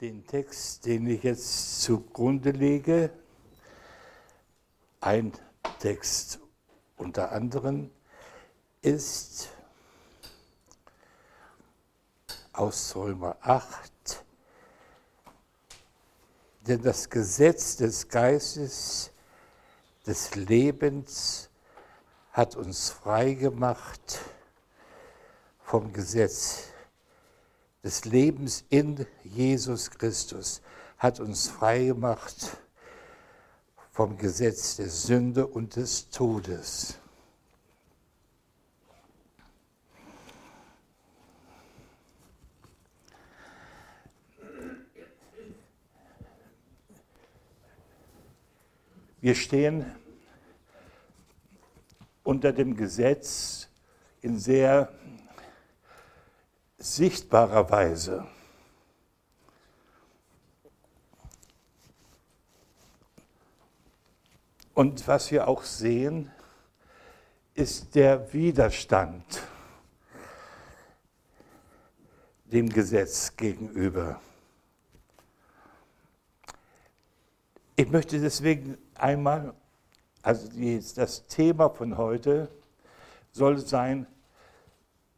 den Text, den ich jetzt zugrunde lege, ein Text unter anderem, ist aus Römer 8, denn das Gesetz des Geistes des Lebens hat uns frei gemacht vom Gesetz des Lebens in Jesus Christus, hat uns frei gemacht vom Gesetz der Sünde und des Todes. Wir stehen unter dem Gesetz in sehr sichtbarer Weise. Und was wir auch sehen, ist der Widerstand dem Gesetz gegenüber. Ich möchte deswegen einmal, also das Thema von heute soll sein,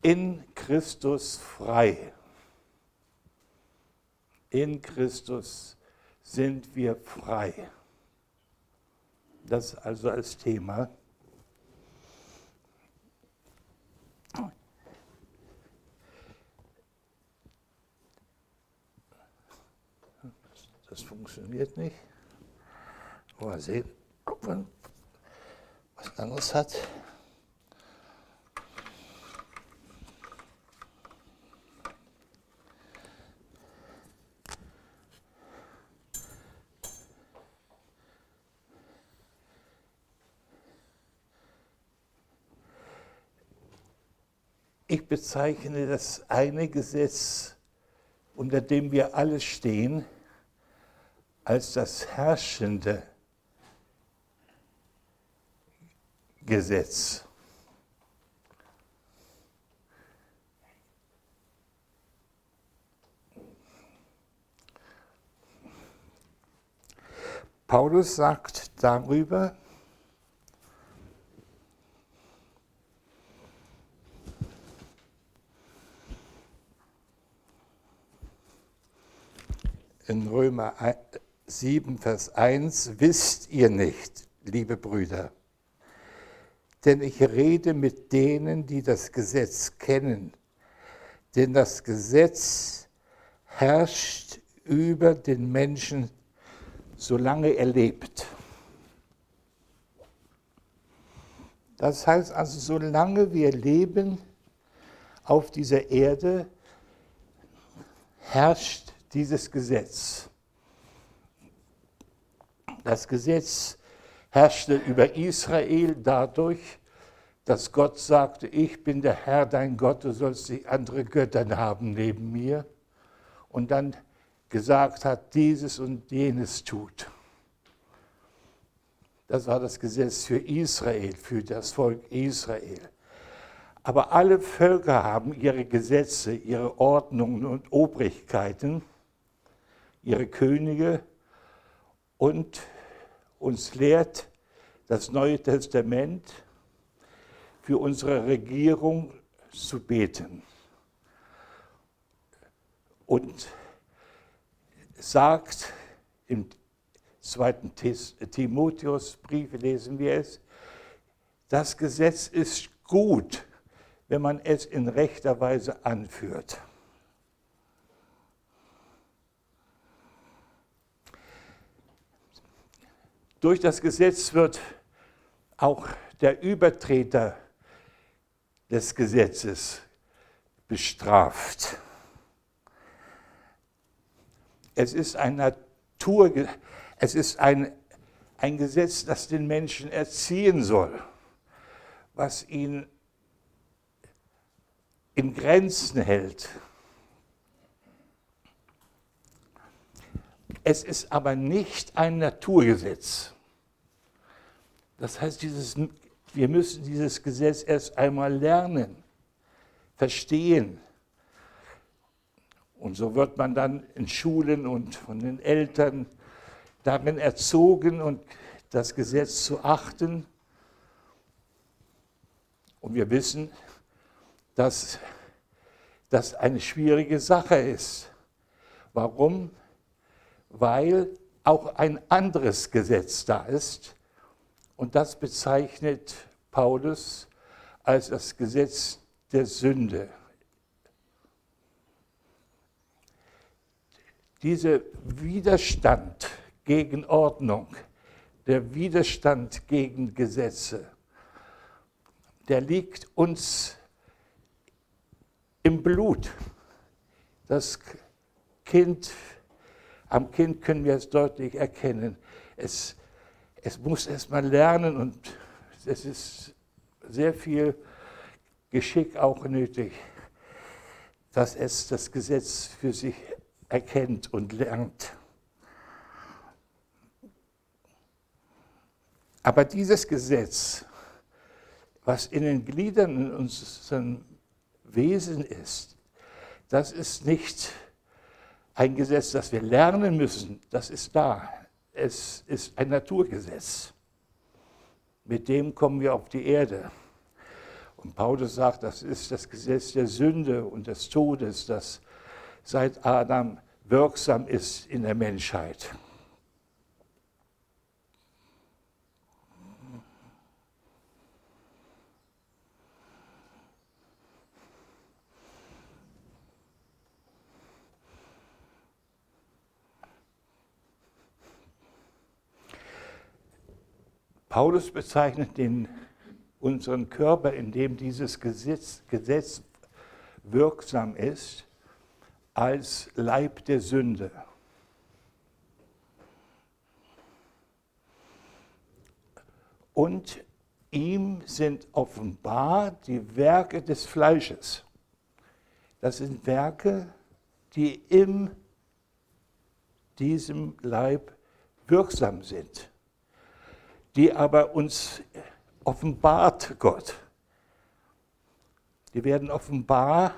in Christus frei. In Christus sind wir frei. Das also als Thema. Das funktioniert nicht. Mal sehen, ob man was anderes hat. Ich bezeichne das eine Gesetz, unter dem wir alle stehen, als das herrschende Gesetz. Paulus sagt darüber, in Römer 7, Vers 1, wisst ihr nicht, liebe Brüder, denn ich rede mit denen, die das Gesetz kennen, denn das Gesetz herrscht über den Menschen, solange er lebt. Das heißt also, solange wir leben auf dieser Erde, herrscht dieses Gesetz. Das Gesetz herrschte über Israel dadurch, dass Gott sagte, ich bin der Herr, dein Gott, du sollst die andere Götter haben neben mir. Und dann gesagt hat, dieses und jenes tut. Das war das Gesetz für Israel, für das Volk Israel. Aber alle Völker haben ihre Gesetze, ihre Ordnungen und Obrigkeiten ihre Könige und uns lehrt das Neue Testament für unsere Regierung zu beten. Und sagt im zweiten Timotheusbrief, lesen wir es, das Gesetz ist gut, wenn man es in rechter Weise anführt. Durch das Gesetz wird auch der Übertreter des Gesetzes bestraft. Es ist ein Natur, es ist ein, ein Gesetz, das den Menschen erziehen soll, was ihn in Grenzen hält. Es ist aber nicht ein Naturgesetz. Das heißt, dieses, wir müssen dieses Gesetz erst einmal lernen, verstehen Und so wird man dann in Schulen und von den Eltern darin erzogen und das Gesetz zu achten. Und wir wissen, dass das eine schwierige Sache ist. Warum? Weil auch ein anderes Gesetz da ist. Und das bezeichnet Paulus als das Gesetz der Sünde. Dieser Widerstand gegen Ordnung, der Widerstand gegen Gesetze, der liegt uns im Blut. Das Kind, am Kind können wir es deutlich erkennen. Es, es muss erst mal lernen und es ist sehr viel Geschick auch nötig, dass es das Gesetz für sich erkennt und lernt. Aber dieses Gesetz, was in den Gliedern in unserem Wesen ist, das ist nicht ein Gesetz, das wir lernen müssen, das ist da. Es ist ein Naturgesetz. Mit dem kommen wir auf die Erde. Und Paulus sagt, das ist das Gesetz der Sünde und des Todes, das seit Adam wirksam ist in der Menschheit. Paulus bezeichnet den, unseren Körper, in dem dieses Gesetz, Gesetz wirksam ist, als Leib der Sünde. Und ihm sind offenbar die Werke des Fleisches. Das sind Werke, die in diesem Leib wirksam sind, die aber uns offenbart Gott. Die werden offenbar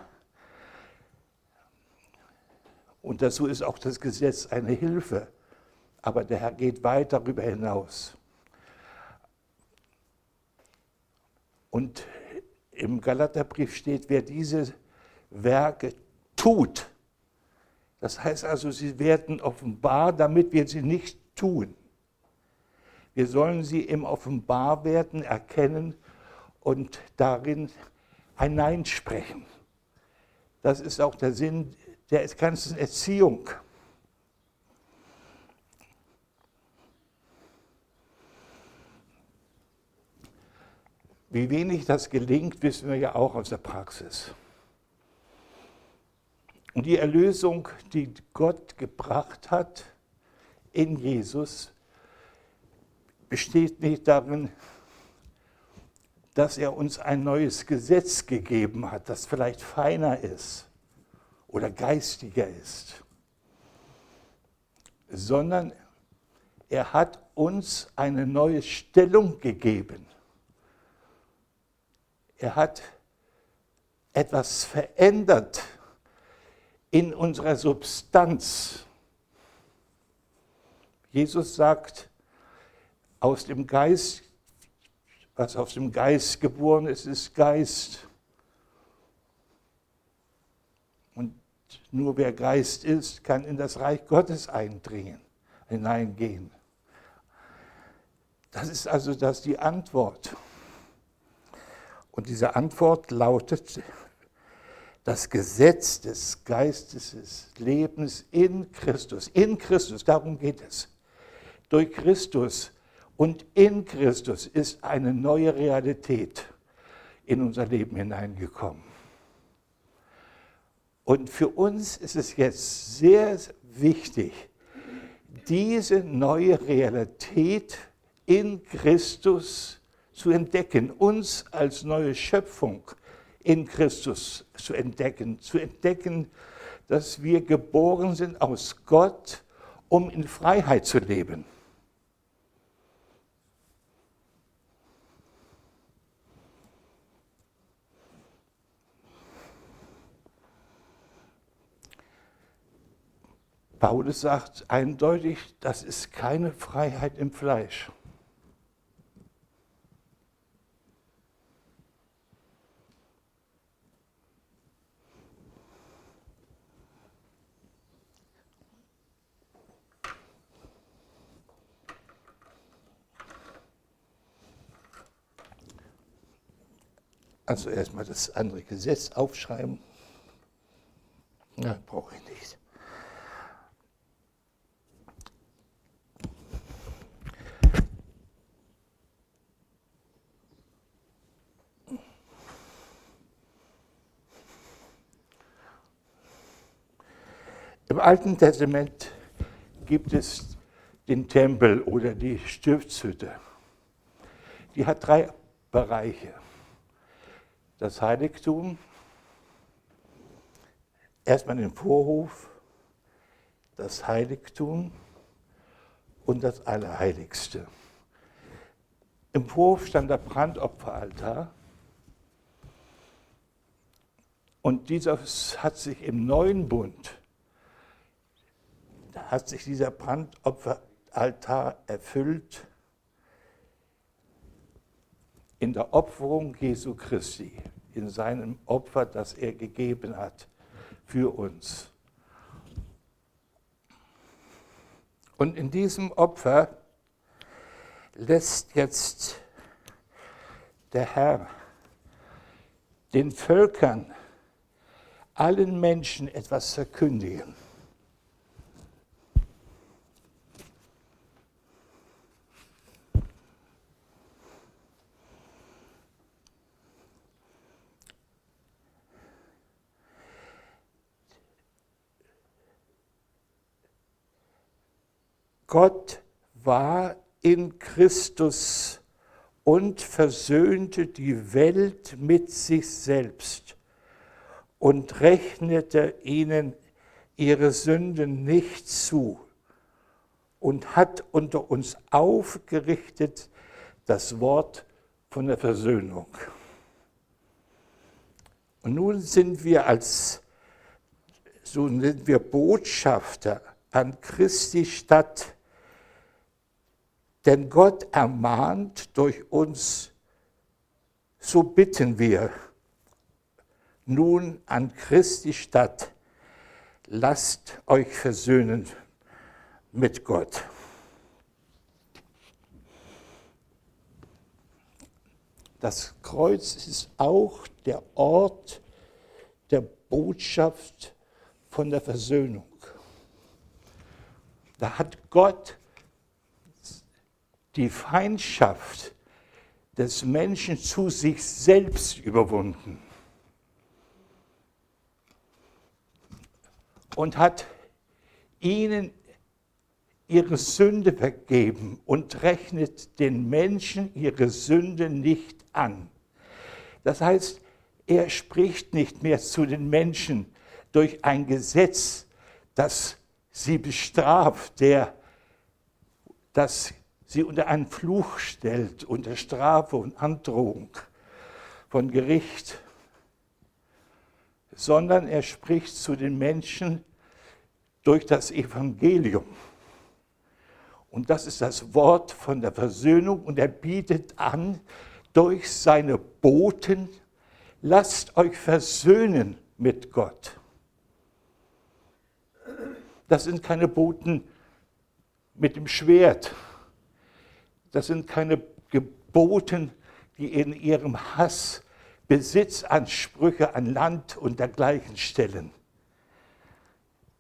und dazu ist auch das Gesetz eine Hilfe. Aber der Herr geht weit darüber hinaus. Und im Galaterbrief steht, wer diese Werke tut, das heißt also, sie werden offenbar, damit wir sie nicht tun. Wir sollen sie im Offenbarwerden erkennen und darin hineinsprechen. Das ist auch der Sinn der ganzen Erziehung. Wie wenig das gelingt, wissen wir ja auch aus der Praxis. Und die Erlösung, die Gott gebracht hat in Jesus, besteht nicht darin, dass er uns ein neues Gesetz gegeben hat, das vielleicht feiner ist oder geistiger ist, sondern er hat uns eine neue Stellung gegeben. Er hat etwas verändert in unserer Substanz. Jesus sagt, aus dem Geist, was aus dem Geist geboren ist, ist Geist. Nur wer Geist ist, kann in das Reich Gottes eindringen, hineingehen. Das ist also das die Antwort. Und diese Antwort lautet, das Gesetz des Geistes des Lebens in Christus. In Christus, darum geht es. Durch Christus und in Christus ist eine neue Realität in unser Leben hineingekommen. Und für uns ist es jetzt sehr wichtig, diese neue Realität in Christus zu entdecken, uns als neue Schöpfung in Christus zu entdecken, zu entdecken, dass wir geboren sind aus Gott, um in Freiheit zu leben. Paulus sagt eindeutig, das ist keine Freiheit im Fleisch. Also erstmal das andere Gesetz aufschreiben. Ja, brauche ich nicht. Im Alten Testament gibt es den Tempel oder die Stiftshütte. Die hat drei Bereiche das Heiligtum, erstmal den Vorhof, das Heiligtum und das Allerheiligste. Im Vorhof stand der Brandopferaltar und dieser hat sich im neuen Bund, hat sich dieser Brandopferaltar erfüllt in der Opferung Jesu Christi, in seinem Opfer, das er gegeben hat für uns. Und in diesem Opfer lässt jetzt der Herr den Völkern, allen Menschen etwas verkündigen. Gott war in Christus und versöhnte die Welt mit sich selbst und rechnete ihnen ihre Sünden nicht zu und hat unter uns aufgerichtet das Wort von der Versöhnung. Und nun sind wir als, so sind wir Botschafter an Christi Stadt denn Gott ermahnt durch uns, so bitten wir nun an Christi Stadt, lasst euch versöhnen mit Gott. Das Kreuz ist auch der Ort der Botschaft von der Versöhnung. Da hat Gott die Feindschaft des Menschen zu sich selbst überwunden und hat ihnen ihre Sünde vergeben und rechnet den Menschen ihre Sünde nicht an. Das heißt, er spricht nicht mehr zu den Menschen durch ein Gesetz, das sie bestraft, der das sie unter einen Fluch stellt, unter Strafe und Androhung von Gericht, sondern er spricht zu den Menschen durch das Evangelium. Und das ist das Wort von der Versöhnung und er bietet an, durch seine Boten, lasst euch versöhnen mit Gott. Das sind keine Boten mit dem Schwert, das sind keine Geboten, die in ihrem Hass Besitzansprüche an Land und dergleichen stellen.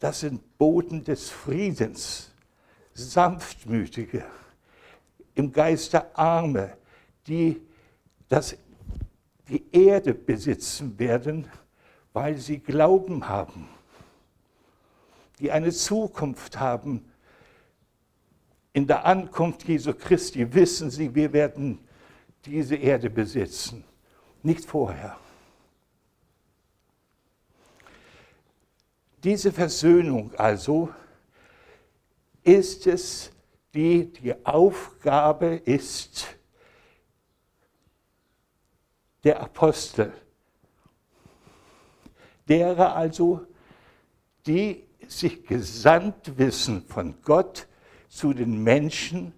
Das sind Boten des Friedens, sanftmütige, im Geiste arme, die das, die Erde besitzen werden, weil sie Glauben haben, die eine Zukunft haben in der Ankunft Jesu Christi wissen sie, wir werden diese Erde besitzen, nicht vorher. Diese Versöhnung also ist es, die die Aufgabe ist der Apostel, derer also, die sich gesandt wissen von Gott zu den Menschen,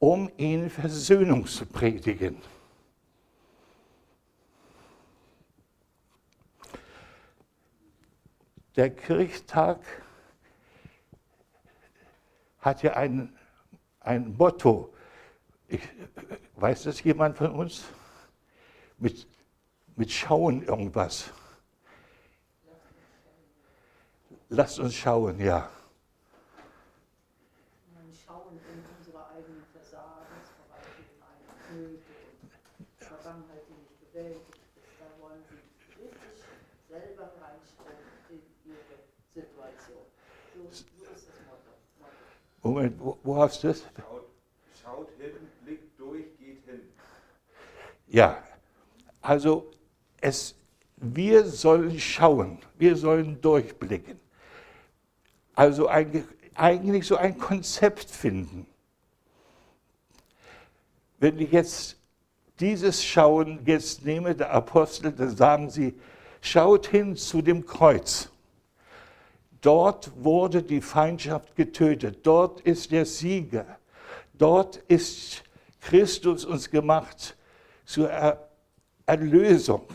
um ihnen Versöhnung zu predigen. Der Kirchtag hat ja ein, ein Motto. Ich, weiß das jemand von uns? Mit, mit Schauen irgendwas. Lasst uns schauen, ja. Schauen in unsere eigenen Versagensbereiche hinein, Nöte und Vergangenheit, die nicht bewältigt ist. Da wollen Sie richtig selber reinschauen in Ihre Situation. So, so ist das Motto. Motto. Moment, wo, wo hast du das? Schaut, schaut hin, blickt durch, geht hin. Ja, also es, wir sollen schauen, wir sollen durchblicken. Also ein, eigentlich so ein Konzept finden. Wenn ich jetzt dieses Schauen jetzt nehme, der Apostel, dann sagen sie, schaut hin zu dem Kreuz. Dort wurde die Feindschaft getötet. Dort ist der Sieger. Dort ist Christus uns gemacht zur er Erlösung.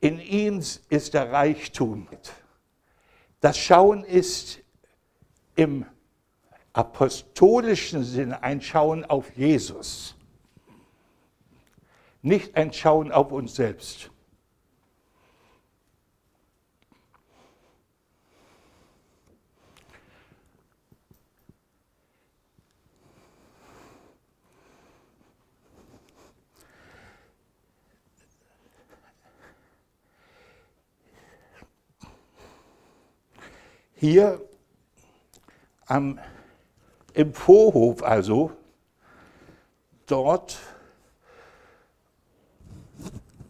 In ihm ist der Reichtum. Das Schauen ist im apostolischen Sinne ein Schauen auf Jesus, nicht ein Schauen auf uns selbst. Hier am, im Vorhof also, dort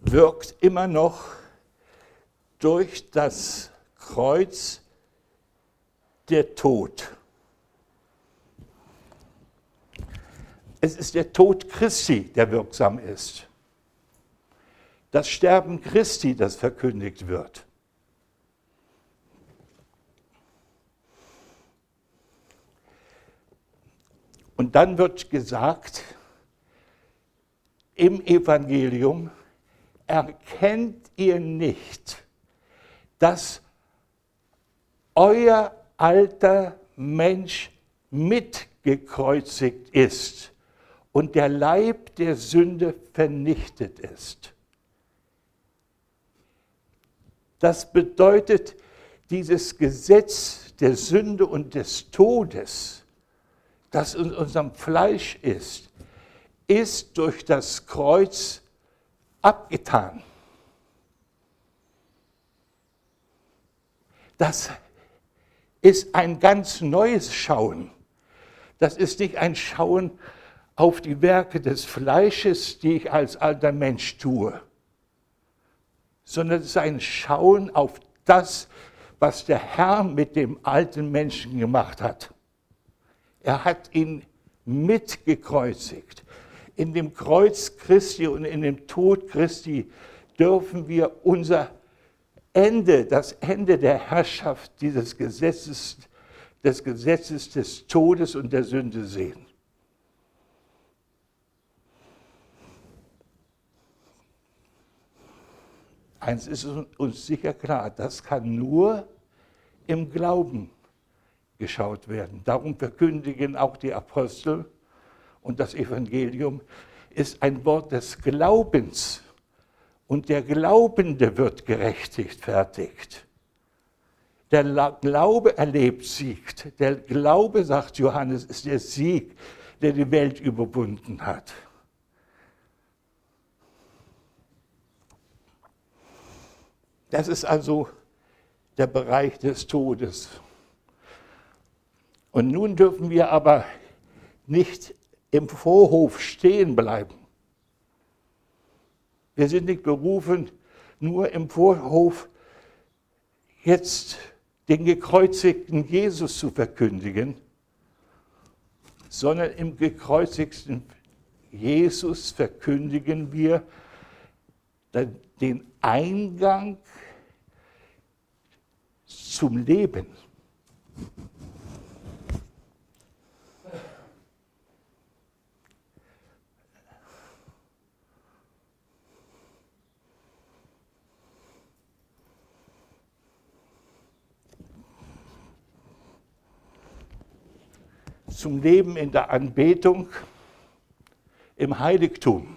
wirkt immer noch durch das Kreuz der Tod. Es ist der Tod Christi, der wirksam ist. Das Sterben Christi, das verkündigt wird. Und dann wird gesagt im Evangelium, erkennt ihr nicht, dass euer alter Mensch mitgekreuzigt ist und der Leib der Sünde vernichtet ist. Das bedeutet, dieses Gesetz der Sünde und des Todes das in unserem Fleisch ist, ist durch das Kreuz abgetan. Das ist ein ganz neues Schauen. Das ist nicht ein Schauen auf die Werke des Fleisches, die ich als alter Mensch tue, sondern es ist ein Schauen auf das, was der Herr mit dem alten Menschen gemacht hat. Er hat ihn mitgekreuzigt. In dem Kreuz Christi und in dem Tod Christi dürfen wir unser Ende, das Ende der Herrschaft dieses Gesetzes, des Gesetzes des Todes und der Sünde sehen. Eins ist uns sicher klar, das kann nur im Glauben geschaut werden. Darum verkündigen auch die Apostel und das Evangelium ist ein Wort des Glaubens. Und der Glaubende wird gerechtigt, fertigt. Der Glaube erlebt Sieg. Der Glaube, sagt Johannes, ist der Sieg, der die Welt überwunden hat. Das ist also der Bereich des Todes. Und nun dürfen wir aber nicht im Vorhof stehen bleiben. Wir sind nicht berufen, nur im Vorhof jetzt den gekreuzigten Jesus zu verkündigen, sondern im gekreuzigten Jesus verkündigen wir den Eingang zum Leben, zum Leben in der Anbetung im Heiligtum.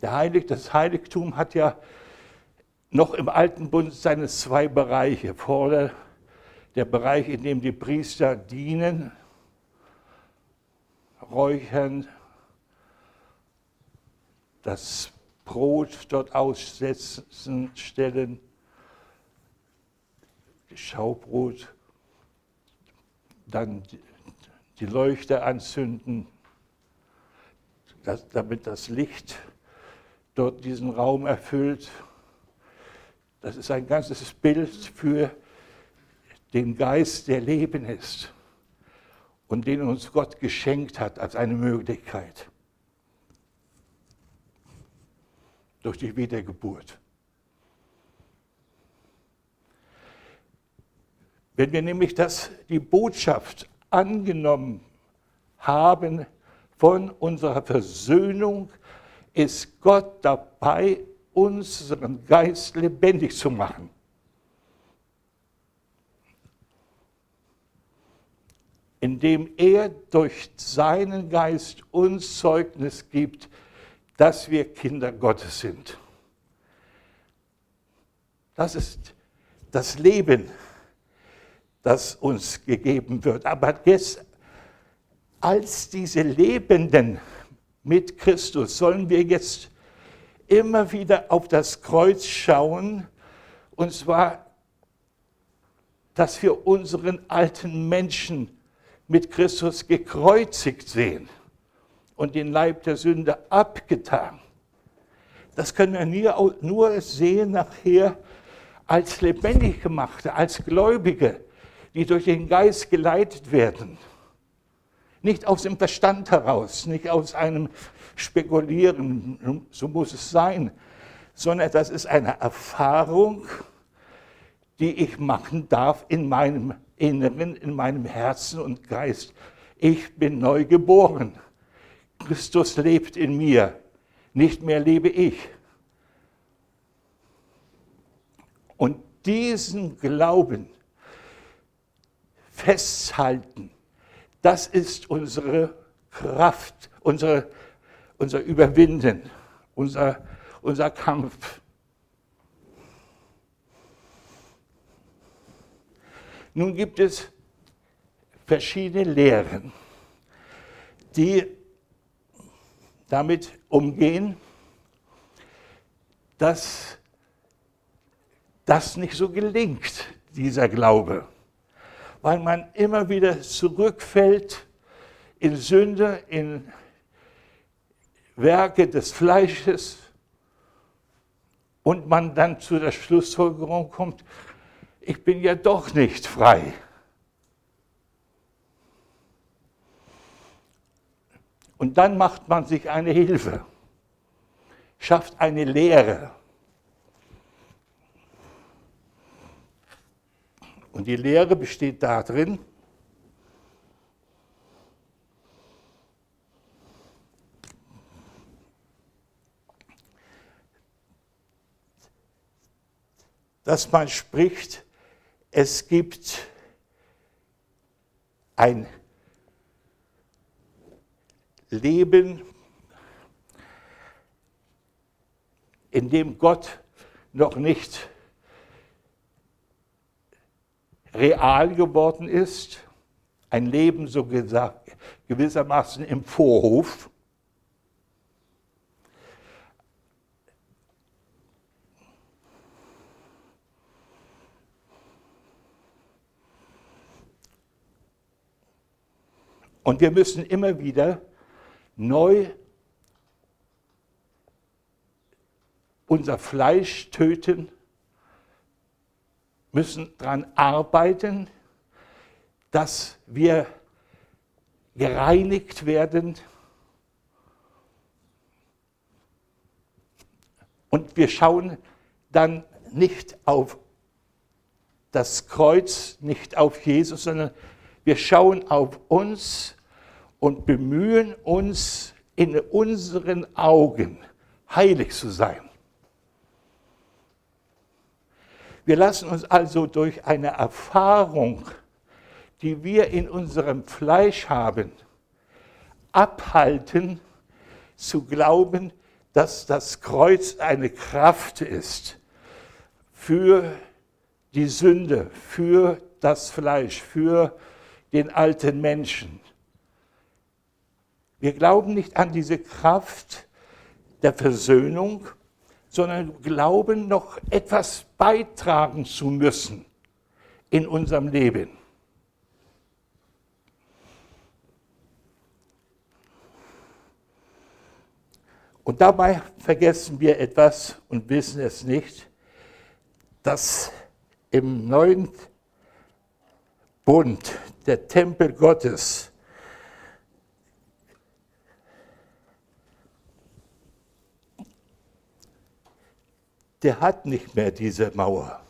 Der Heilig, das Heiligtum hat ja noch im Alten Bund seine zwei Bereiche. Vorder der Bereich, in dem die Priester dienen, räuchern, das Brot dort aussetzen, stellen, Schaubrot, dann die Leuchte anzünden, damit das Licht dort diesen Raum erfüllt. Das ist ein ganzes Bild für den Geist, der Leben ist und den uns Gott geschenkt hat als eine Möglichkeit durch die Wiedergeburt. Wenn wir nämlich das, die Botschaft angenommen haben von unserer Versöhnung, ist Gott dabei, unseren Geist lebendig zu machen. Indem er durch seinen Geist uns Zeugnis gibt, dass wir Kinder Gottes sind. Das ist das Leben das uns gegeben wird. Aber jetzt als diese Lebenden mit Christus sollen wir jetzt immer wieder auf das Kreuz schauen, und zwar, dass wir unseren alten Menschen mit Christus gekreuzigt sehen und den Leib der Sünde abgetan. Das können wir nur sehen nachher als lebendig gemachte, als Gläubige die durch den Geist geleitet werden. Nicht aus dem Verstand heraus, nicht aus einem Spekulieren, so muss es sein, sondern das ist eine Erfahrung, die ich machen darf in meinem Inneren, in meinem Herzen und Geist. Ich bin neu geboren. Christus lebt in mir. Nicht mehr lebe ich. Und diesen Glauben, festhalten. Das ist unsere Kraft, unsere, unser Überwinden, unser, unser Kampf. Nun gibt es verschiedene Lehren, die damit umgehen, dass das nicht so gelingt, dieser Glaube weil man immer wieder zurückfällt in Sünde, in Werke des Fleisches und man dann zu der Schlussfolgerung kommt, ich bin ja doch nicht frei. Und dann macht man sich eine Hilfe, schafft eine Lehre. Und die Lehre besteht darin, dass man spricht, es gibt ein Leben, in dem Gott noch nicht real geworden ist, ein Leben so gesagt, gewissermaßen im Vorhof. Und wir müssen immer wieder neu unser Fleisch töten müssen daran arbeiten, dass wir gereinigt werden. Und wir schauen dann nicht auf das Kreuz nicht auf Jesus, sondern wir schauen auf uns und bemühen uns in unseren Augen heilig zu sein. Wir lassen uns also durch eine Erfahrung, die wir in unserem Fleisch haben, abhalten zu glauben, dass das Kreuz eine Kraft ist für die Sünde, für das Fleisch, für den alten Menschen. Wir glauben nicht an diese Kraft der Versöhnung, sondern glauben noch etwas beitragen zu müssen in unserem Leben. Und dabei vergessen wir etwas und wissen es nicht, dass im neuen Bund der Tempel Gottes der hat nicht mehr diese Mauer.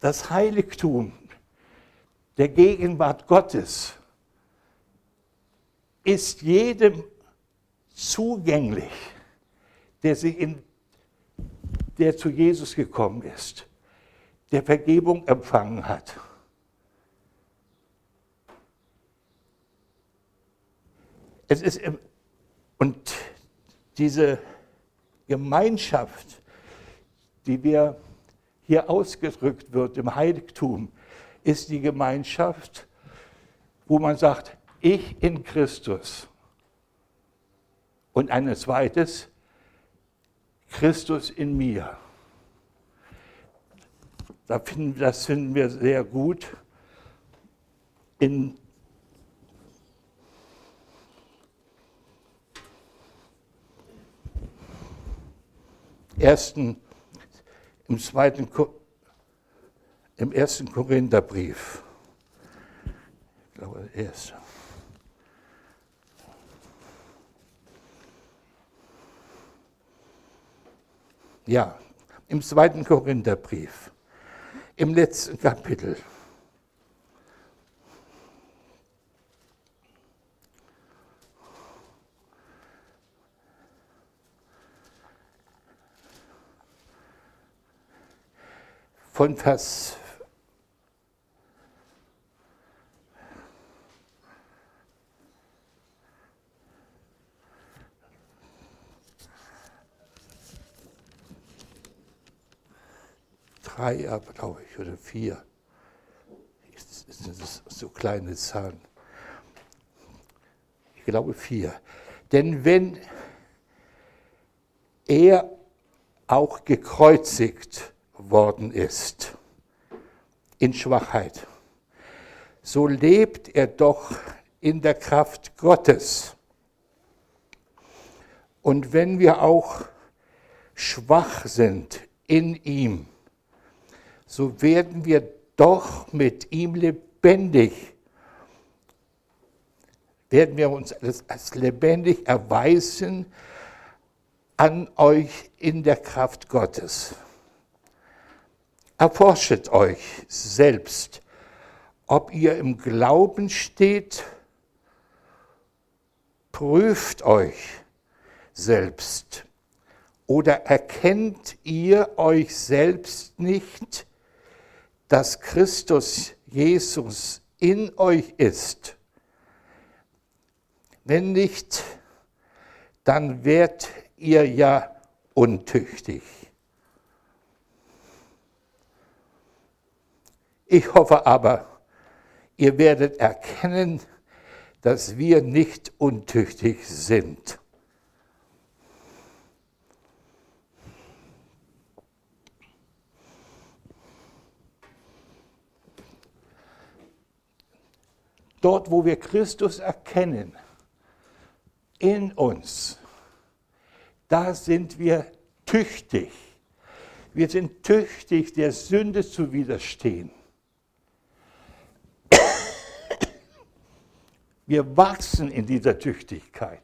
Das Heiligtum der Gegenwart Gottes ist jedem zugänglich, der, in, der zu Jesus gekommen ist, der Vergebung empfangen hat. Es ist und diese Gemeinschaft, die wir hier ausgedrückt wird im Heiligtum, ist die Gemeinschaft, wo man sagt, ich in Christus. Und ein zweites, Christus in mir. Das finden wir sehr gut in ersten, im zweiten, im ersten Korintherbrief. Ich glaube, der. Ja, im zweiten Korintherbrief, im letzten Kapitel. Von Vers drei, glaube ich, oder vier. Das sind so kleine Zahlen. Ich glaube vier. Denn wenn er auch gekreuzigt worden ist in Schwachheit, so lebt er doch in der Kraft Gottes. Und wenn wir auch schwach sind in ihm, so werden wir doch mit ihm lebendig, werden wir uns als lebendig erweisen an euch in der Kraft Gottes. Erforschet euch selbst, ob ihr im Glauben steht, prüft euch selbst. Oder erkennt ihr euch selbst nicht, dass Christus Jesus in euch ist? Wenn nicht, dann werdet ihr ja untüchtig. Ich hoffe aber, ihr werdet erkennen, dass wir nicht untüchtig sind. Dort, wo wir Christus erkennen, in uns, da sind wir tüchtig. Wir sind tüchtig, der Sünde zu widerstehen. Wir wachsen in dieser Tüchtigkeit.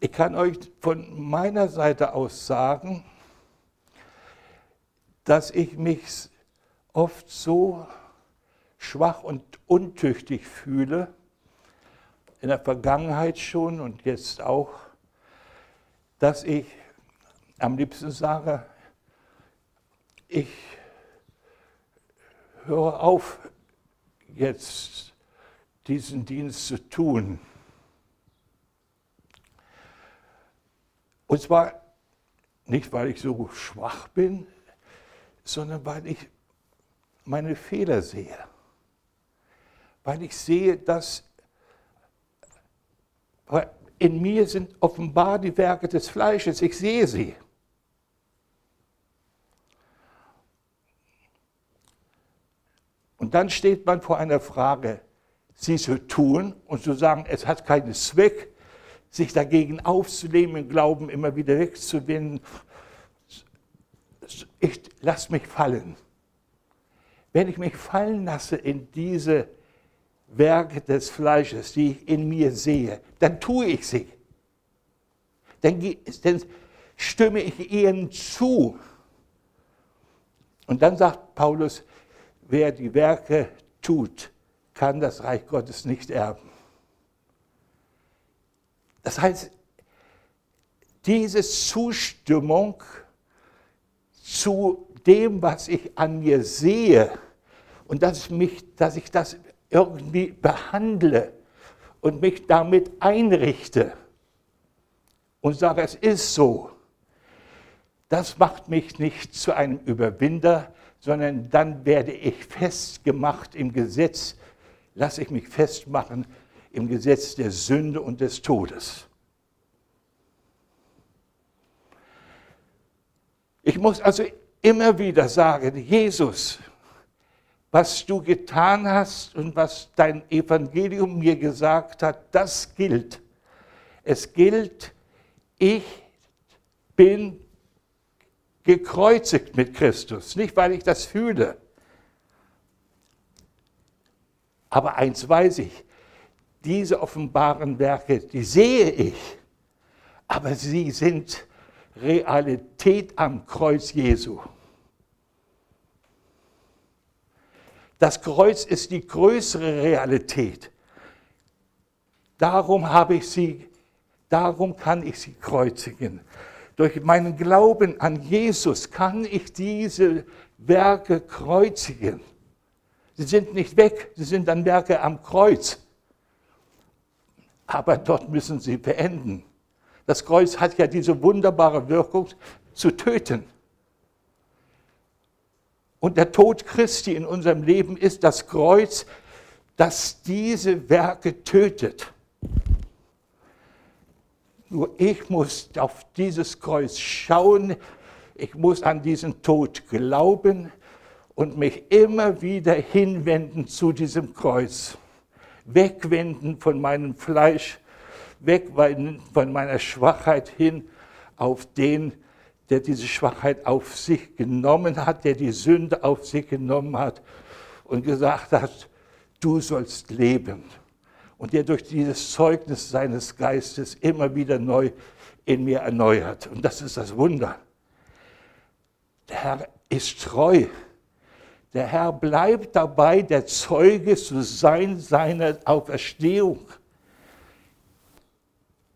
Ich kann euch von meiner Seite aus sagen, dass ich mich oft so schwach und untüchtig fühle, in der Vergangenheit schon und jetzt auch, dass ich am liebsten sage, ich höre auf, jetzt diesen Dienst zu tun. Und zwar nicht, weil ich so schwach bin, sondern weil ich meine Fehler sehe. Weil ich sehe, dass in mir sind offenbar die Werke des Fleisches, ich sehe sie. Dann steht man vor einer Frage, sie zu tun und zu sagen, es hat keinen Zweck, sich dagegen aufzunehmen, Glauben immer wieder wegzuwinden. Ich lasse mich fallen. Wenn ich mich fallen lasse in diese Werke des Fleisches, die ich in mir sehe, dann tue ich sie. Dann, dann stimme ich ihnen zu. Und dann sagt Paulus, wer die Werke tut, kann das Reich Gottes nicht erben. Das heißt, diese Zustimmung zu dem, was ich an mir sehe und dass, mich, dass ich das irgendwie behandle und mich damit einrichte und sage, es ist so, das macht mich nicht zu einem Überwinder, sondern dann werde ich festgemacht im Gesetz, lasse ich mich festmachen im Gesetz der Sünde und des Todes. Ich muss also immer wieder sagen, Jesus, was du getan hast und was dein Evangelium mir gesagt hat, das gilt. Es gilt, ich bin gekreuzigt mit Christus, nicht weil ich das fühle. Aber eins weiß ich, diese offenbaren Werke, die sehe ich, aber sie sind Realität am Kreuz Jesu. Das Kreuz ist die größere Realität. Darum habe ich sie, darum kann ich sie kreuzigen. Durch meinen Glauben an Jesus kann ich diese Werke kreuzigen. Sie sind nicht weg, sie sind dann Werke am Kreuz aber dort müssen sie beenden. Das Kreuz hat ja diese wunderbare Wirkung zu töten. Und der Tod Christi in unserem Leben ist das Kreuz, das diese Werke tötet. Nur ich muss auf dieses Kreuz schauen, ich muss an diesen Tod glauben und mich immer wieder hinwenden zu diesem Kreuz wegwenden von meinem Fleisch, wegwenden von meiner Schwachheit hin auf den, der diese Schwachheit auf sich genommen hat, der die Sünde auf sich genommen hat und gesagt hat, du sollst leben. Und der durch dieses Zeugnis seines Geistes immer wieder neu in mir erneuert. Und das ist das Wunder. Der Herr ist treu. Der Herr bleibt dabei, der Zeuge zu sein seiner Auferstehung.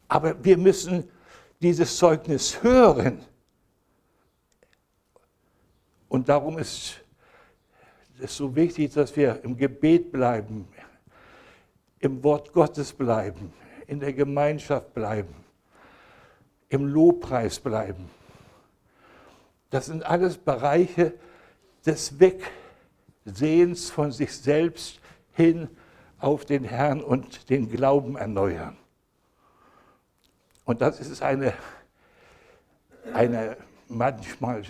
Aber wir müssen dieses Zeugnis hören. Und darum ist es so wichtig, dass wir im Gebet bleiben, im Wort Gottes bleiben, in der Gemeinschaft bleiben, im Lobpreis bleiben. Das sind alles Bereiche des Weg Sehens von sich selbst hin auf den Herrn und den Glauben erneuern. Und das ist eine, eine manchmal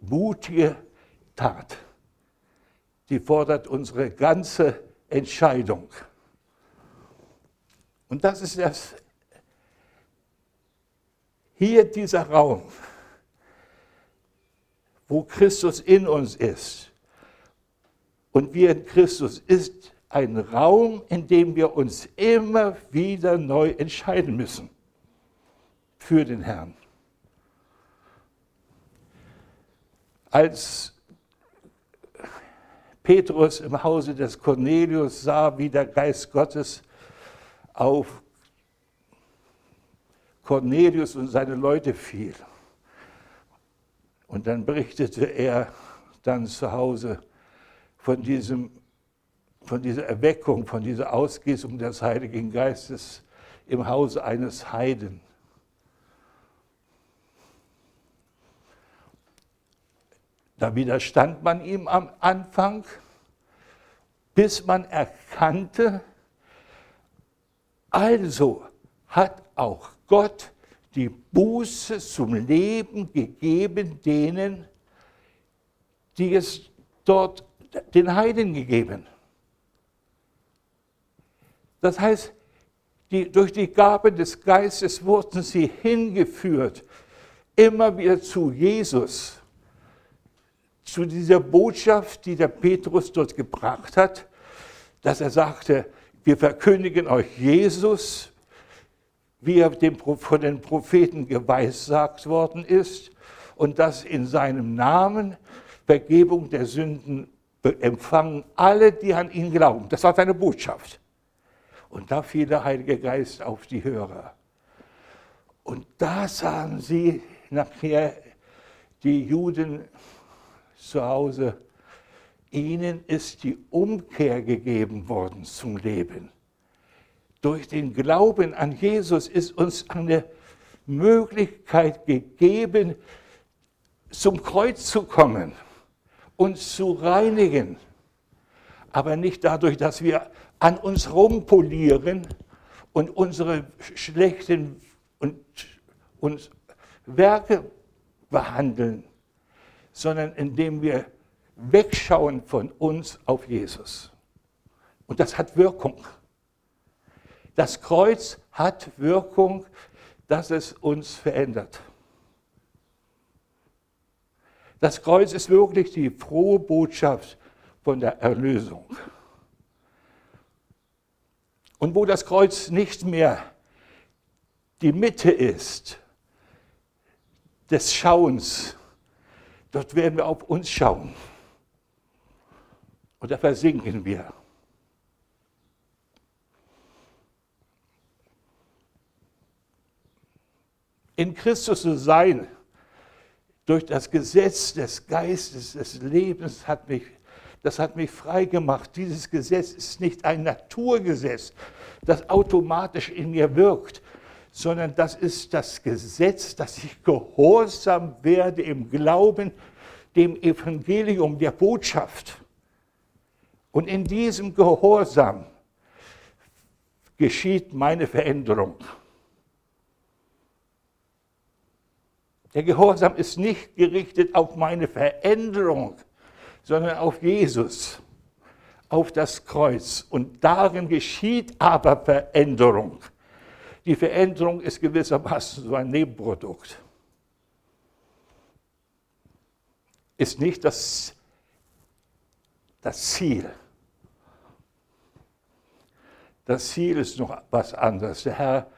mutige Tat. Die fordert unsere ganze Entscheidung. Und das ist das, hier dieser Raum, wo Christus in uns ist und wir in Christus ist ein Raum, in dem wir uns immer wieder neu entscheiden müssen. für den Herrn. Als Petrus im Hause des Cornelius sah, wie der Geist Gottes auf Cornelius und seine Leute fiel. Und dann berichtete er dann zu Hause von, diesem, von dieser Erweckung, von dieser Ausgießung des Heiligen Geistes im Hause eines Heiden. Da widerstand man ihm am Anfang, bis man erkannte, also hat auch Gott die Buße zum Leben gegeben denen, die es dort den Heiden gegeben. Das heißt, die, durch die Gabe des Geistes wurden sie hingeführt, immer wieder zu Jesus, zu dieser Botschaft, die der Petrus dort gebracht hat, dass er sagte, wir verkündigen euch Jesus, wie er von den Propheten geweissagt worden ist und dass in seinem Namen Vergebung der Sünden empfangen alle, die an ihn glauben. Das war seine Botschaft. Und da fiel der Heilige Geist auf die Hörer. Und da sahen sie nachher die Juden zu Hause, ihnen ist die Umkehr gegeben worden zum Leben. Durch den Glauben an Jesus ist uns eine Möglichkeit gegeben, zum Kreuz zu kommen, uns zu reinigen. Aber nicht dadurch, dass wir an uns rumpolieren und unsere schlechten und, und Werke behandeln, sondern indem wir wegschauen von uns auf Jesus. Und das hat Wirkung. Das Kreuz hat Wirkung, dass es uns verändert. Das Kreuz ist wirklich die frohe Botschaft von der Erlösung. Und wo das Kreuz nicht mehr die Mitte ist des Schauens, dort werden wir auf uns schauen. Da versinken wir. in Christus zu sein, durch das Gesetz des Geistes, des Lebens, hat mich, das hat mich frei gemacht. Dieses Gesetz ist nicht ein Naturgesetz, das automatisch in mir wirkt, sondern das ist das Gesetz, dass ich gehorsam werde im Glauben dem Evangelium, der Botschaft. Und in diesem Gehorsam geschieht meine Veränderung. Der Gehorsam ist nicht gerichtet auf meine Veränderung, sondern auf Jesus, auf das Kreuz. Und darin geschieht aber Veränderung. Die Veränderung ist gewissermaßen so ein Nebenprodukt. Ist nicht das, das Ziel. Das Ziel ist noch was anderes. Der Herr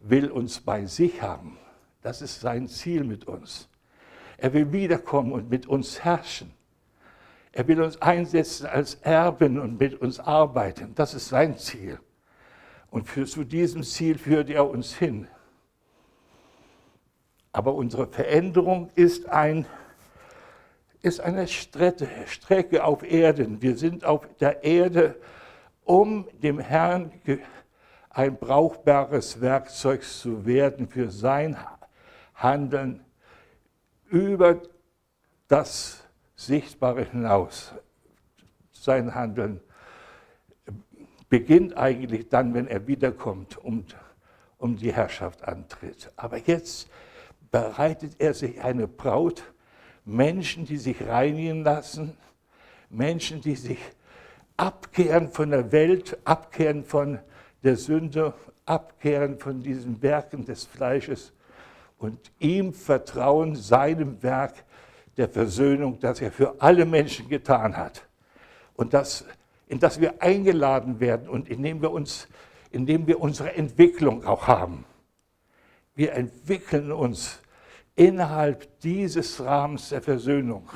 will uns bei sich haben. Das ist sein Ziel mit uns. Er will wiederkommen und mit uns herrschen. Er will uns einsetzen als Erben und mit uns arbeiten. Das ist sein Ziel. Und für, zu diesem Ziel führt er uns hin. Aber unsere Veränderung ist, ein, ist eine Strecke, Strecke auf Erden. Wir sind auf der Erde, um dem Herrn ein brauchbares Werkzeug zu werden für sein Handeln über das Sichtbare hinaus. Sein Handeln beginnt eigentlich dann, wenn er wiederkommt und um die Herrschaft antritt. Aber jetzt bereitet er sich eine Braut, Menschen, die sich reinigen lassen, Menschen, die sich abkehren von der Welt, abkehren von der Sünde, abkehren von diesen Werken des Fleisches und ihm vertrauen, seinem Werk der Versöhnung, das er für alle Menschen getan hat. Und das, in das wir eingeladen werden und indem wir, uns, indem wir unsere Entwicklung auch haben. wir entwickeln uns innerhalb dieses Rahmens der Versöhnung.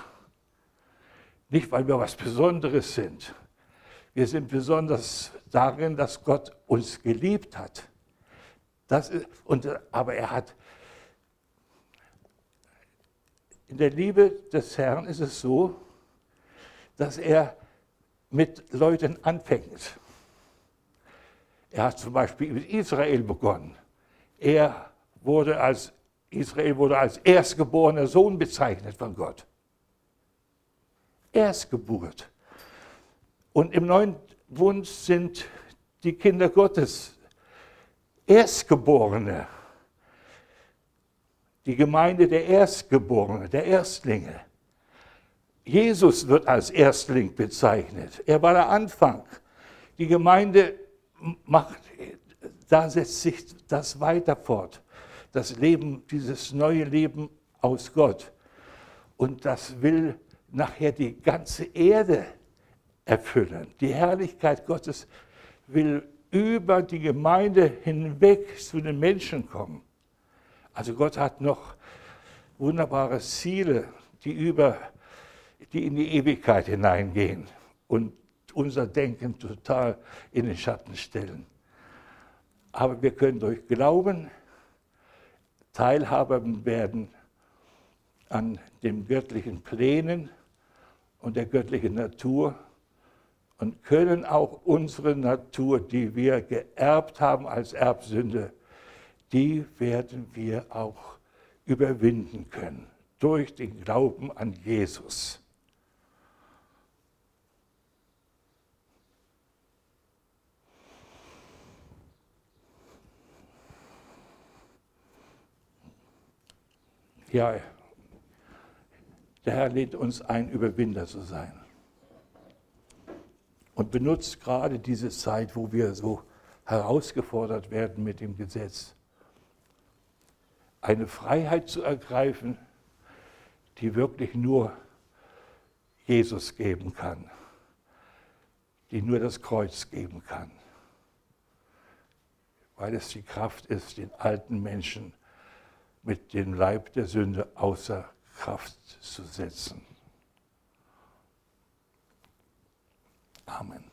Nicht, weil wir was Besonderes sind. Wir sind besonders darin, dass Gott uns geliebt hat. Das ist, und, aber er hat, in der Liebe des Herrn ist es so, dass er mit Leuten anfängt. Er hat zum Beispiel mit Israel begonnen. Er wurde als, Israel wurde als erstgeborener Sohn bezeichnet von Gott. Erstgeburt. Und im neuen Bund sind die Kinder Gottes Erstgeborene. Die Gemeinde der Erstgeborenen, der Erstlinge. Jesus wird als Erstling bezeichnet. Er war der Anfang. Die Gemeinde macht, da setzt sich das weiter fort. Das Leben, dieses neue Leben aus Gott. Und das will nachher die ganze Erde erfüllen. Die Herrlichkeit Gottes will über die Gemeinde hinweg zu den Menschen kommen. Also Gott hat noch wunderbare Ziele, die, über, die in die Ewigkeit hineingehen und unser Denken total in den Schatten stellen. Aber wir können durch Glauben Teilhaber werden an den göttlichen Plänen und der göttlichen Natur und können auch unsere Natur, die wir geerbt haben als Erbsünde, die werden wir auch überwinden können durch den Glauben an Jesus. Ja, der Herr lädt uns ein, Überwinder zu sein. Und benutzt gerade diese Zeit, wo wir so herausgefordert werden mit dem Gesetz, eine Freiheit zu ergreifen, die wirklich nur Jesus geben kann, die nur das Kreuz geben kann, weil es die Kraft ist, den alten Menschen mit dem Leib der Sünde außer Kraft zu setzen. Amen.